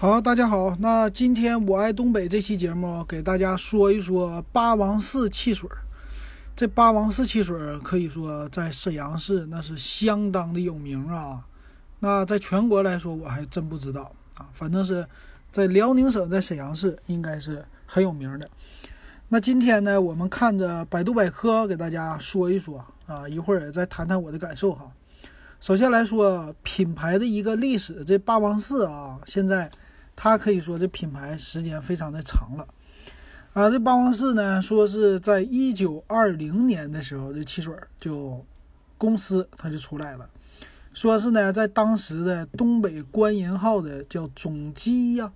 好，大家好。那今天我爱东北这期节目，给大家说一说八王寺汽水。这八王寺汽水可以说在沈阳市那是相当的有名啊。那在全国来说，我还真不知道啊。反正是在辽宁省，在沈阳市应该是很有名的。那今天呢，我们看着百度百科给大家说一说啊，一会儿再谈谈我的感受哈。首先来说品牌的一个历史，这八王寺啊，现在。它可以说这品牌时间非常的长了，啊，这八王寺呢，说是在一九二零年的时候，这汽水就公司它就出来了，说是呢，在当时的东北官银号的叫总机呀，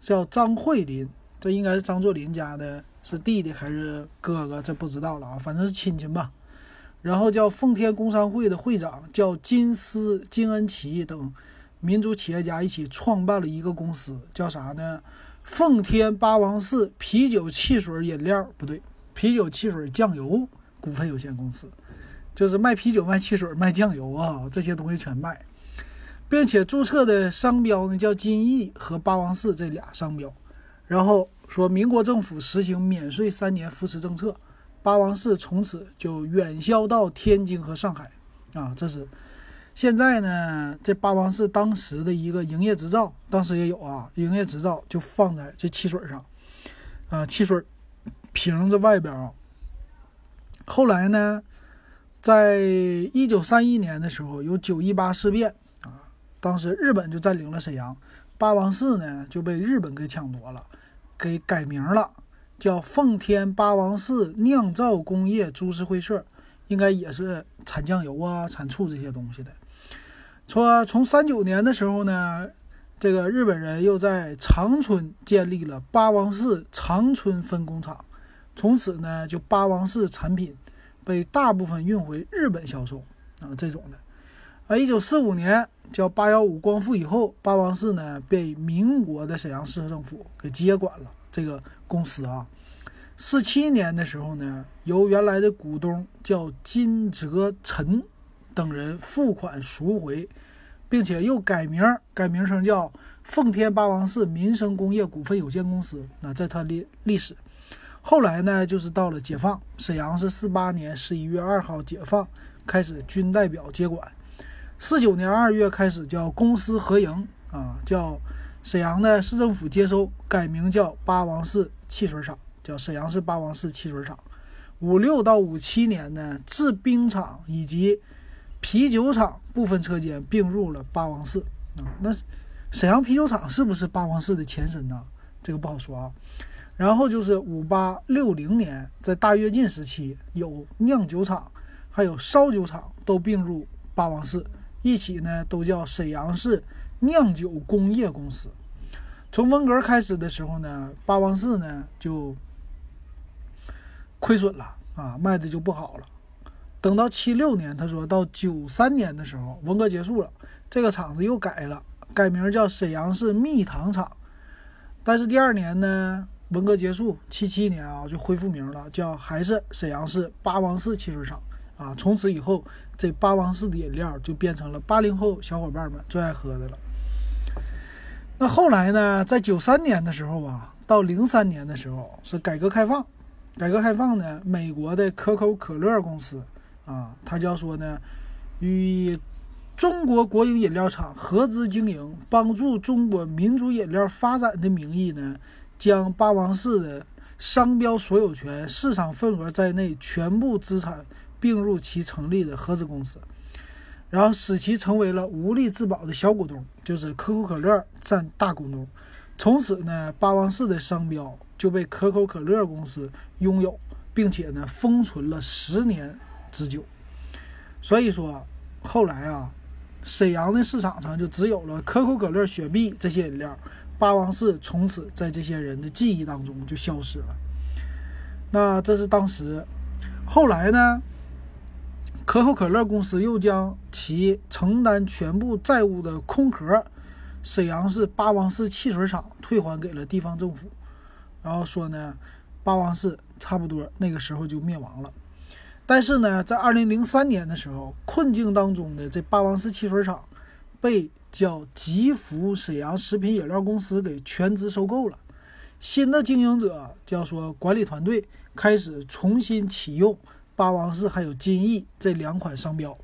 叫张慧林，这应该是张作霖家的，是弟弟还是哥哥，这不知道了啊，反正是亲戚吧。然后叫奉天工商会的会长叫金思金恩奇等。民族企业家一起创办了一个公司，叫啥呢？奉天八王寺啤酒汽水饮料不对，啤酒汽水酱油股份有限公司，就是卖啤酒、卖汽水、卖酱油啊，这些东西全卖，并且注册的商标呢叫金逸和八王寺这俩商标。然后说民国政府实行免税三年扶持政策，八王寺从此就远销到天津和上海啊，这是。现在呢，这八王寺当时的一个营业执照，当时也有啊，营业执照就放在这汽水上，啊，汽水瓶子外边啊。后来呢，在一九三一年的时候，有九一八事变啊，当时日本就占领了沈阳，八王寺呢就被日本给抢夺了，给改名了，叫奉天八王寺酿造工业株式会社，应该也是产酱油啊、产醋这些东西的。说从三九年的时候呢，这个日本人又在长春建立了八王寺长春分工厂，从此呢，就八王寺产品被大部分运回日本销售啊，这种的。啊，一九四五年叫八幺五光复以后，八王寺呢被民国的沈阳市政府给接管了这个公司啊。四七年的时候呢，由原来的股东叫金泽臣。等人付款赎回，并且又改名，改名称叫奉天八王寺民生工业股份有限公司。那在它历历史，后来呢，就是到了解放，沈阳是四八年十一月二号解放，开始军代表接管。四九年二月开始叫公私合营啊，叫沈阳的市政府接收，改名叫八王寺汽水厂，叫沈阳市八王寺汽水厂。五六到五七年呢，制冰厂以及啤酒厂部分车间并入了八王寺啊，那沈阳啤酒厂是不是八王寺的前身呢？这个不好说啊。然后就是五八六零年，在大跃进时期，有酿酒厂，还有烧酒厂都并入八王寺，一起呢都叫沈阳市酿酒工业公司。从文革开始的时候呢，八王寺呢就亏损了啊，卖的就不好了。等到七六年，他说到九三年的时候，文革结束了，这个厂子又改了，改名叫沈阳市蜜糖厂。但是第二年呢，文革结束，七七年啊就恢复名了，叫还是沈阳市八王寺汽水厂啊。从此以后，这八王寺的饮料就变成了八零后小伙伴们最爱喝的了。那后来呢，在九三年的时候啊，到零三年的时候是改革开放，改革开放呢，美国的可口可乐公司。啊，他叫说呢，与中国国营饮料厂合资经营，帮助中国民族饮料发展的名义呢，将八王寺的商标所有权、市场份额在内全部资产并入其成立的合资公司，然后使其成为了无力自保的小股东，就是可口可乐占大股东。从此呢，八王寺的商标就被可口可乐公司拥有，并且呢，封存了十年。之久，所以说后来啊，沈阳的市场上就只有了可口可乐、雪碧这些饮料，八王寺从此在这些人的记忆当中就消失了。那这是当时，后来呢，可口可乐公司又将其承担全部债务的空壳沈阳市八王寺汽水厂退还给了地方政府，然后说呢，八王寺差不多那个时候就灭亡了。但是呢，在二零零三年的时候，困境当中的这八王寺汽水厂被叫吉福沈阳食品饮料公司给全资收购了。新的经营者叫说管理团队开始重新启用八王寺还有金逸这两款商标。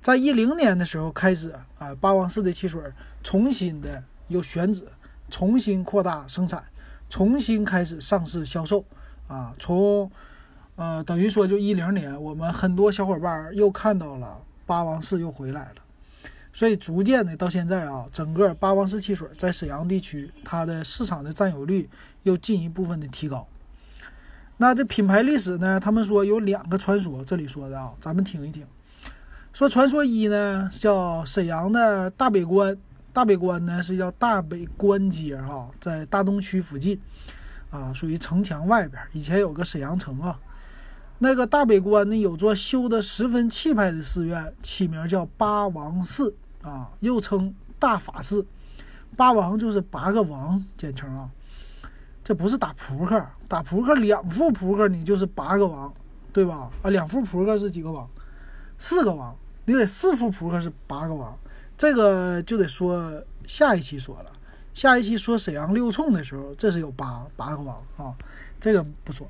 在一零年的时候开始啊，八王寺的汽水重新的又选址，重新扩大生产，重新开始上市销售啊。从呃等于说就一零年，我们很多小伙伴又看到了八王寺又回来了。所以逐渐的到现在啊，整个八王寺汽水在沈阳地区它的市场的占有率又进一部分的提高。那这品牌历史呢？他们说有两个传说，这里说的啊，咱们听一听。说传说一呢，叫沈阳的大北关，大北关呢是叫大北关街哈，在大东区附近，啊，属于城墙外边。以前有个沈阳城啊，那个大北关呢有座修得十分气派的寺院，起名叫八王寺啊，又称大法寺。八王就是八个王，简称啊。这不是打扑克，打扑克两副扑克你就是八个王，对吧？啊，两副扑克是几个王？四个王。你得四副扑克是八个王，这个就得说下一期说了。下一期说沈阳六冲的时候，这是有八八个王啊，这个不说。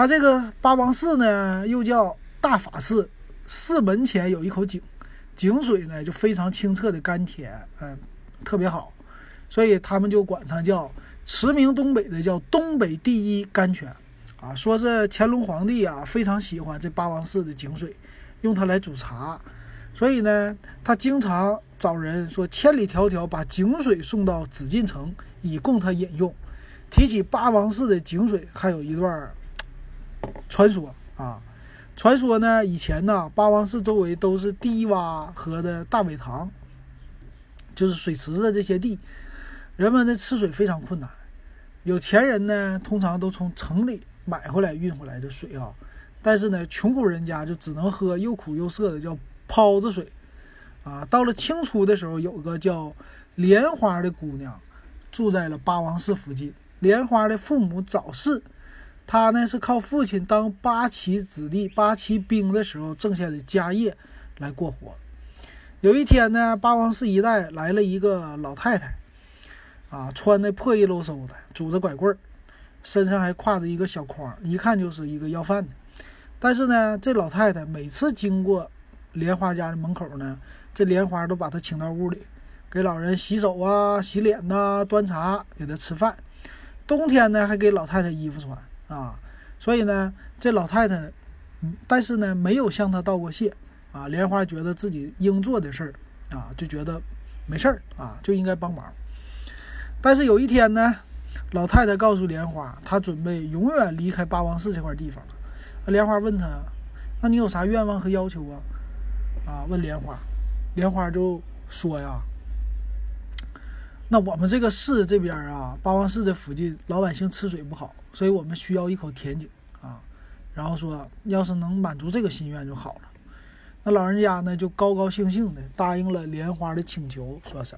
它这个八王寺呢，又叫大法寺，寺门前有一口井，井水呢就非常清澈的甘甜，嗯，特别好，所以他们就管它叫驰名东北的叫东北第一甘泉啊。说是乾隆皇帝啊非常喜欢这八王寺的井水。用它来煮茶，所以呢，他经常找人说千里迢迢把井水送到紫禁城，以供他饮用。提起八王寺的井水，还有一段传说啊。传说呢，以前呢，八王寺周围都是低洼和的大苇塘，就是水池子这些地，人们的吃水非常困难。有钱人呢，通常都从城里买回来运回来的水啊。但是呢，穷苦人家就只能喝又苦又涩的叫泡子水，啊，到了清初的时候，有个叫莲花的姑娘，住在了八王寺附近。莲花的父母早逝，他呢是靠父亲当八旗子弟、八旗兵的时候挣下的家业来过活。有一天呢，八王寺一带来了一个老太太，啊，穿的破衣漏嗖的，拄着拐棍儿，身上还挎着一个小筐，一看就是一个要饭的。但是呢，这老太太每次经过莲花家的门口呢，这莲花都把她请到屋里，给老人洗手啊、洗脸呐、端茶给她吃饭。冬天呢，还给老太太衣服穿啊。所以呢，这老太太，但是呢，没有向他道过谢啊。莲花觉得自己应做的事儿啊，就觉得没事儿啊，就应该帮忙。但是有一天呢，老太太告诉莲花，她准备永远离开八王寺这块地方了。莲花问他：“那你有啥愿望和要求啊？”啊，问莲花，莲花就说：“呀，那我们这个市这边啊，八王寺这附近老百姓吃水不好，所以我们需要一口甜井啊。然后说，要是能满足这个心愿就好了。那老人家呢，就高高兴兴的答应了莲花的请求，说是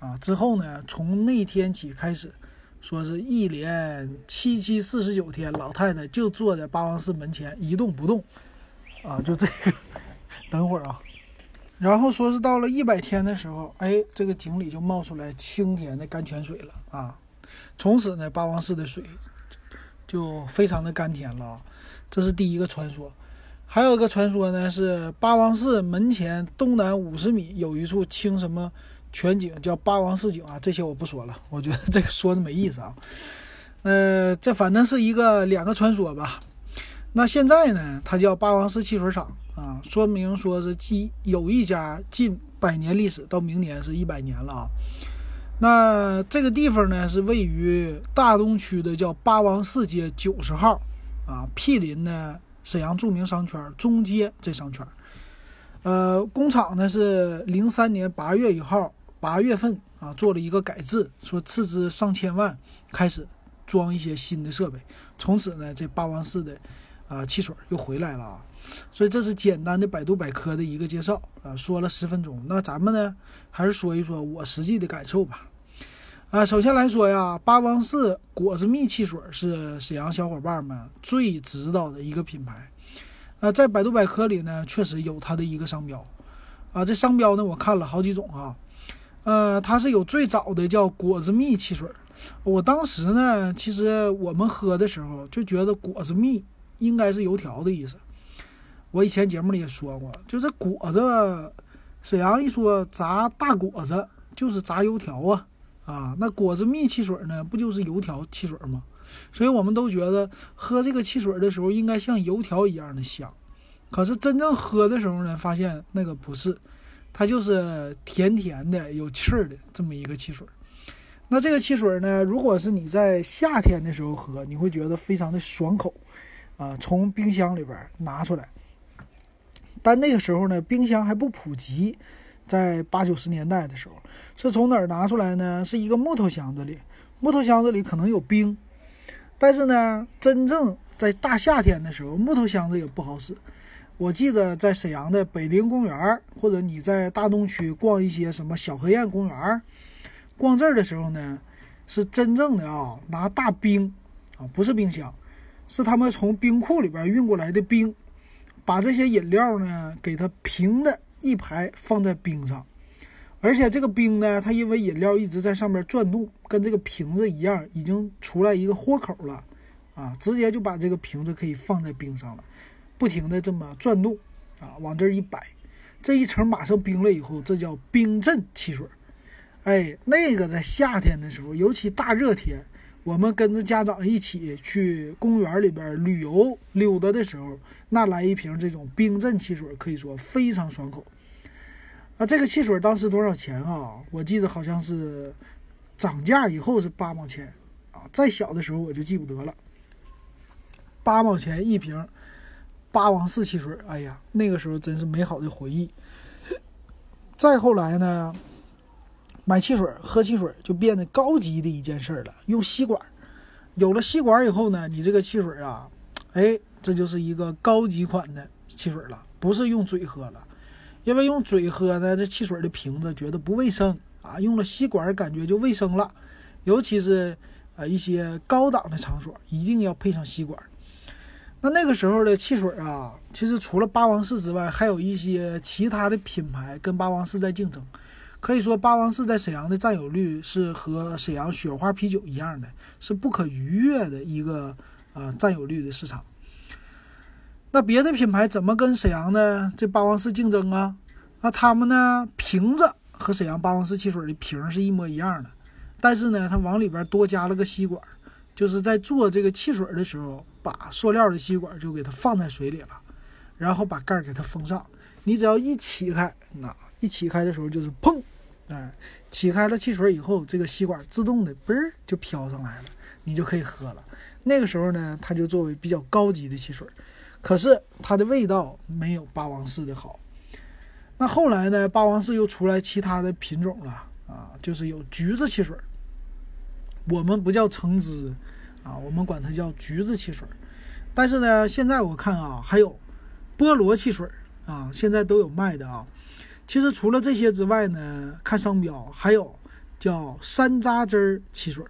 啊。之后呢，从那天起开始。”说是一连七七四十九天，老太太就坐在八王寺门前一动不动，啊，就这个。等会儿啊，然后说是到了一百天的时候，哎，这个井里就冒出来清甜的甘泉水了啊。从此呢，八王寺的水就非常的甘甜了。这是第一个传说。还有一个传说呢，是八王寺门前东南五十米有一处清什么。全景叫八王寺井啊，这些我不说了，我觉得这个说的没意思啊。呃，这反正是一个两个传说吧。那现在呢，它叫八王寺汽水厂啊，说明说是近有一家近百年历史，到明年是一百年了啊。那这个地方呢，是位于大东区的叫八王寺街九十号啊，毗邻呢沈阳著名商圈中街这商圈。呃，工厂呢是零三年八月一号。八月份啊，做了一个改制，说斥资上千万开始装一些新的设备。从此呢，这八王寺的啊汽水又回来了啊。所以这是简单的百度百科的一个介绍啊，说了十分钟。那咱们呢，还是说一说我实际的感受吧。啊，首先来说呀，八王寺果子蜜汽水是沈阳小伙伴们最知道的一个品牌。啊，在百度百科里呢，确实有它的一个商标。啊，这商标呢，我看了好几种啊。呃，它是有最早的叫果子蜜汽水。我当时呢，其实我们喝的时候就觉得果子蜜应该是油条的意思。我以前节目里也说过，就是果子，沈阳一说炸大果子就是炸油条啊啊，那果子蜜汽水呢，不就是油条汽水吗？所以我们都觉得喝这个汽水的时候应该像油条一样的香。可是真正喝的时候呢，发现那个不是，它就是甜甜的、有气儿的这么一个汽水。那这个汽水呢，如果是你在夏天的时候喝，你会觉得非常的爽口，啊，从冰箱里边拿出来。但那个时候呢，冰箱还不普及，在八九十年代的时候，是从哪儿拿出来呢？是一个木头箱子里，木头箱子里可能有冰，但是呢，真正在大夏天的时候，木头箱子也不好使。我记得在沈阳的北陵公园，或者你在大东区逛一些什么小河堰公园，逛这儿的时候呢，是真正的啊，拿大冰啊，不是冰箱，是他们从冰库里边运过来的冰，把这些饮料呢给它平的一排放在冰上，而且这个冰呢，它因为饮料一直在上面转动，跟这个瓶子一样，已经出来一个豁口了，啊，直接就把这个瓶子可以放在冰上了。不停的这么转动，啊，往这儿一摆，这一层马上冰了以后，这叫冰镇汽水。哎，那个在夏天的时候，尤其大热天，我们跟着家长一起去公园里边旅游溜达的时候，那来一瓶这种冰镇汽水，可以说非常爽口。啊，这个汽水当时多少钱啊？我记得好像是涨价以后是八毛钱啊，再小的时候我就记不得了，八毛钱一瓶。八王寺汽水，哎呀，那个时候真是美好的回忆。再后来呢，买汽水、喝汽水就变得高级的一件事了。用吸管，有了吸管以后呢，你这个汽水啊，哎，这就是一个高级款的汽水了，不是用嘴喝了。因为用嘴喝呢，这汽水的瓶子觉得不卫生啊，用了吸管感觉就卫生了。尤其是呃一些高档的场所，一定要配上吸管。那那个时候的汽水啊，其实除了八王寺之外，还有一些其他的品牌跟八王寺在竞争。可以说，八王寺在沈阳的占有率是和沈阳雪花啤酒一样的，是不可逾越的一个啊占有率的市场。那别的品牌怎么跟沈阳的这八王寺竞争啊？那他们呢，瓶子和沈阳八王寺汽水的瓶是一模一样的，但是呢，它往里边多加了个吸管。就是在做这个汽水的时候，把塑料的吸管就给它放在水里了，然后把盖给它封上。你只要一起开，那一起开的时候就是砰，哎，起开了汽水以后，这个吸管自动的嘣儿就飘上来了，你就可以喝了。那个时候呢，它就作为比较高级的汽水，可是它的味道没有八王寺的好。那后来呢，八王寺又出来其他的品种了啊，就是有橘子汽水。我们不叫橙汁，啊，我们管它叫橘子汽水。但是呢，现在我看啊，还有菠萝汽水啊，现在都有卖的啊。其实除了这些之外呢，看商标还有叫山楂汁儿汽水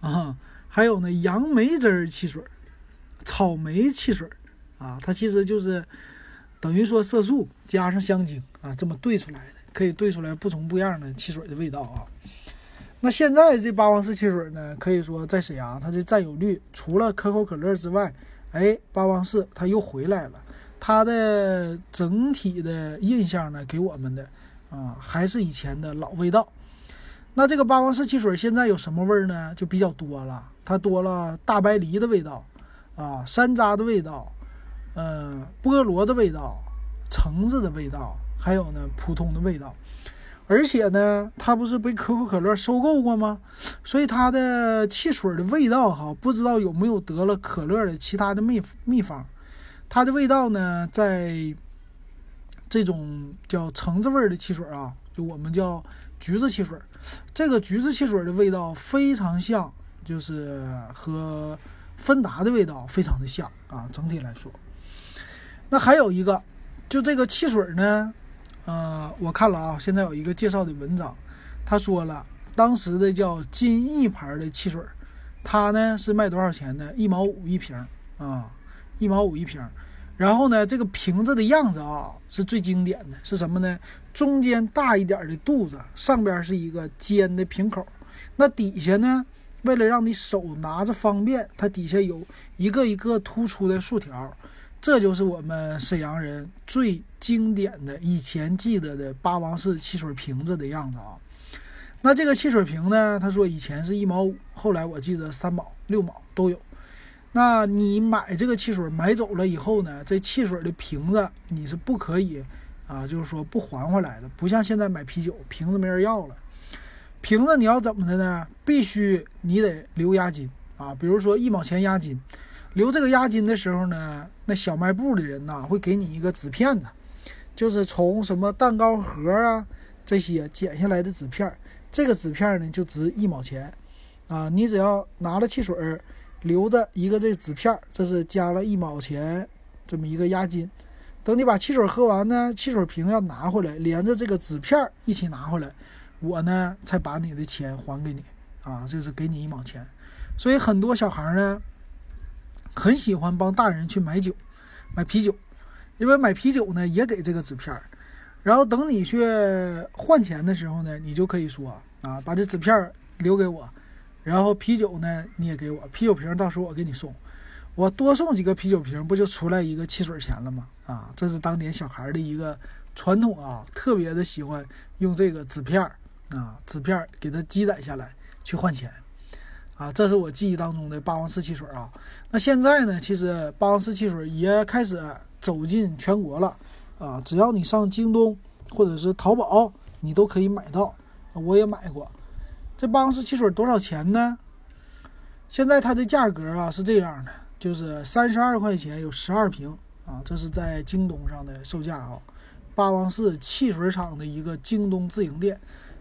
啊，还有呢杨梅汁儿汽水、草莓汽水啊，它其实就是等于说色素加上香精啊，这么兑出来的，可以兑出来不同不一样的汽水的味道啊。那现在这八王寺汽水呢，可以说在沈阳它的占有率除了可口可乐之外，哎，八王寺它又回来了。它的整体的印象呢，给我们的啊，还是以前的老味道。那这个八王寺汽水现在有什么味儿呢？就比较多了，它多了大白梨的味道，啊，山楂的味道，嗯，菠萝的味道，橙子的味道，还有呢，普通的味道。而且呢，它不是被可口可乐收购过吗？所以它的汽水的味道哈，不知道有没有得了可乐的其他的秘秘方。它的味道呢，在这种叫橙子味的汽水啊，就我们叫橘子汽水。这个橘子汽水的味道非常像，就是和芬达的味道非常的像啊。整体来说，那还有一个，就这个汽水呢。呃，我看了啊，现在有一个介绍的文章，他说了，当时的叫金逸牌的汽水，它呢是卖多少钱呢？一毛五一瓶啊，一毛五一瓶。然后呢，这个瓶子的样子啊是最经典的，是什么呢？中间大一点的肚子，上边是一个尖的瓶口，那底下呢，为了让你手拿着方便，它底下有一个一个突出的竖条，这就是我们沈阳人最经典的以前记得的八王寺汽水瓶子的样子啊。那这个汽水瓶呢，他说以前是一毛五，后来我记得三毛、六毛都有。那你买这个汽水买走了以后呢，这汽水的瓶子你是不可以啊，就是说不还回来的，不像现在买啤酒瓶子没人要了。瓶子你要怎么的呢？必须你得留押金啊，比如说一毛钱押金。留这个押金的时候呢，那小卖部的人呐会给你一个纸片子，就是从什么蛋糕盒啊这些剪下来的纸片，这个纸片呢就值一毛钱啊。你只要拿了汽水儿。留着一个这纸片，这是加了一毛钱这么一个押金。等你把汽水喝完呢，汽水瓶要拿回来，连着这个纸片一起拿回来，我呢才把你的钱还给你啊，就是给你一毛钱。所以很多小孩呢很喜欢帮大人去买酒，买啤酒，因为买啤酒呢也给这个纸片儿。然后等你去换钱的时候呢，你就可以说啊，把这纸片留给我。然后啤酒呢，你也给我啤酒瓶，到时候我给你送，我多送几个啤酒瓶，不就出来一个汽水钱了吗？啊，这是当年小孩的一个传统啊，特别的喜欢用这个纸片儿啊，纸片儿给它积攒下来去换钱，啊，这是我记忆当中的霸王寺汽水啊。那现在呢，其实霸王寺汽水也开始走进全国了啊，只要你上京东或者是淘宝，你都可以买到，我也买过。这八王寺汽水多少钱呢？现在它的价格啊是这样的，就是三十二块钱有十二瓶啊，这是在京东上的售价啊。八王寺汽水厂的一个京东自营店，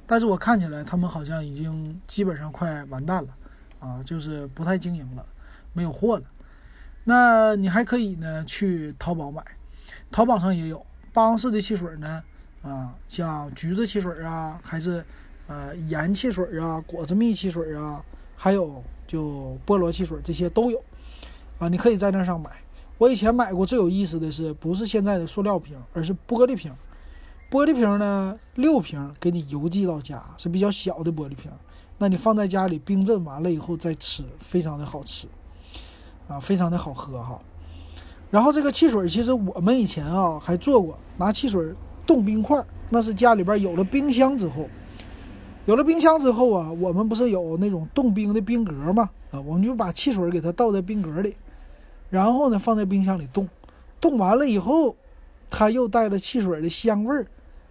但是我看起来他们好像已经基本上快完蛋了啊，就是不太经营了，没有货了。那你还可以呢去淘宝买，淘宝上也有八王寺的汽水呢啊，像橘子汽水啊，还是。呃，盐汽水啊，果子蜜汽水啊，还有就菠萝汽水，这些都有啊。你可以在那上买。我以前买过最有意思的是，不是现在的塑料瓶，而是玻璃瓶。玻璃瓶呢，六瓶给你邮寄到家，是比较小的玻璃瓶。那你放在家里冰镇完了以后再吃，非常的好吃啊，非常的好喝哈。然后这个汽水，其实我们以前啊还做过，拿汽水冻冰块，那是家里边有了冰箱之后。有了冰箱之后啊，我们不是有那种冻冰的冰格吗？啊，我们就把汽水给它倒在冰格里，然后呢放在冰箱里冻，冻完了以后，它又带了汽水的香味儿，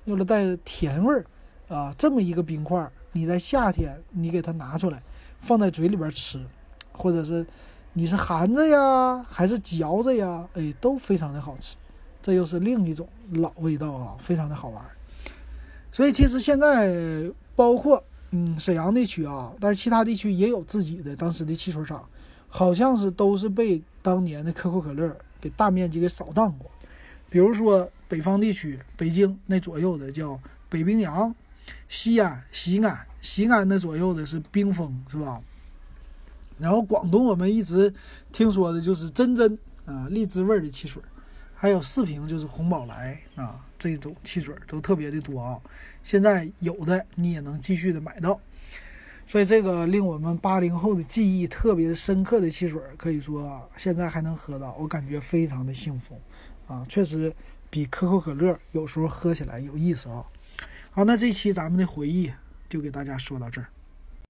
又了带甜味儿，啊，这么一个冰块，你在夏天你给它拿出来，放在嘴里边吃，或者是你是含着呀，还是嚼着呀，哎，都非常的好吃，这又是另一种老味道啊，非常的好玩。所以其实现在。包括嗯沈阳地区啊，但是其他地区也有自己的当时的汽水厂，好像是都是被当年的可口可乐给大面积给扫荡过。比如说北方地区，北京那左右的叫北冰洋，西安、西安、西安那左右的是冰峰，是吧？然后广东我们一直听说的就是真真啊荔枝味的汽水，还有四瓶就是红宝来啊。这种汽水都特别的多啊，现在有的你也能继续的买到，所以这个令我们八零后的记忆特别深刻的汽水，可以说啊现在还能喝到，我感觉非常的幸福啊，确实比可口可乐有时候喝起来有意思啊。好，那这期咱们的回忆就给大家说到这儿。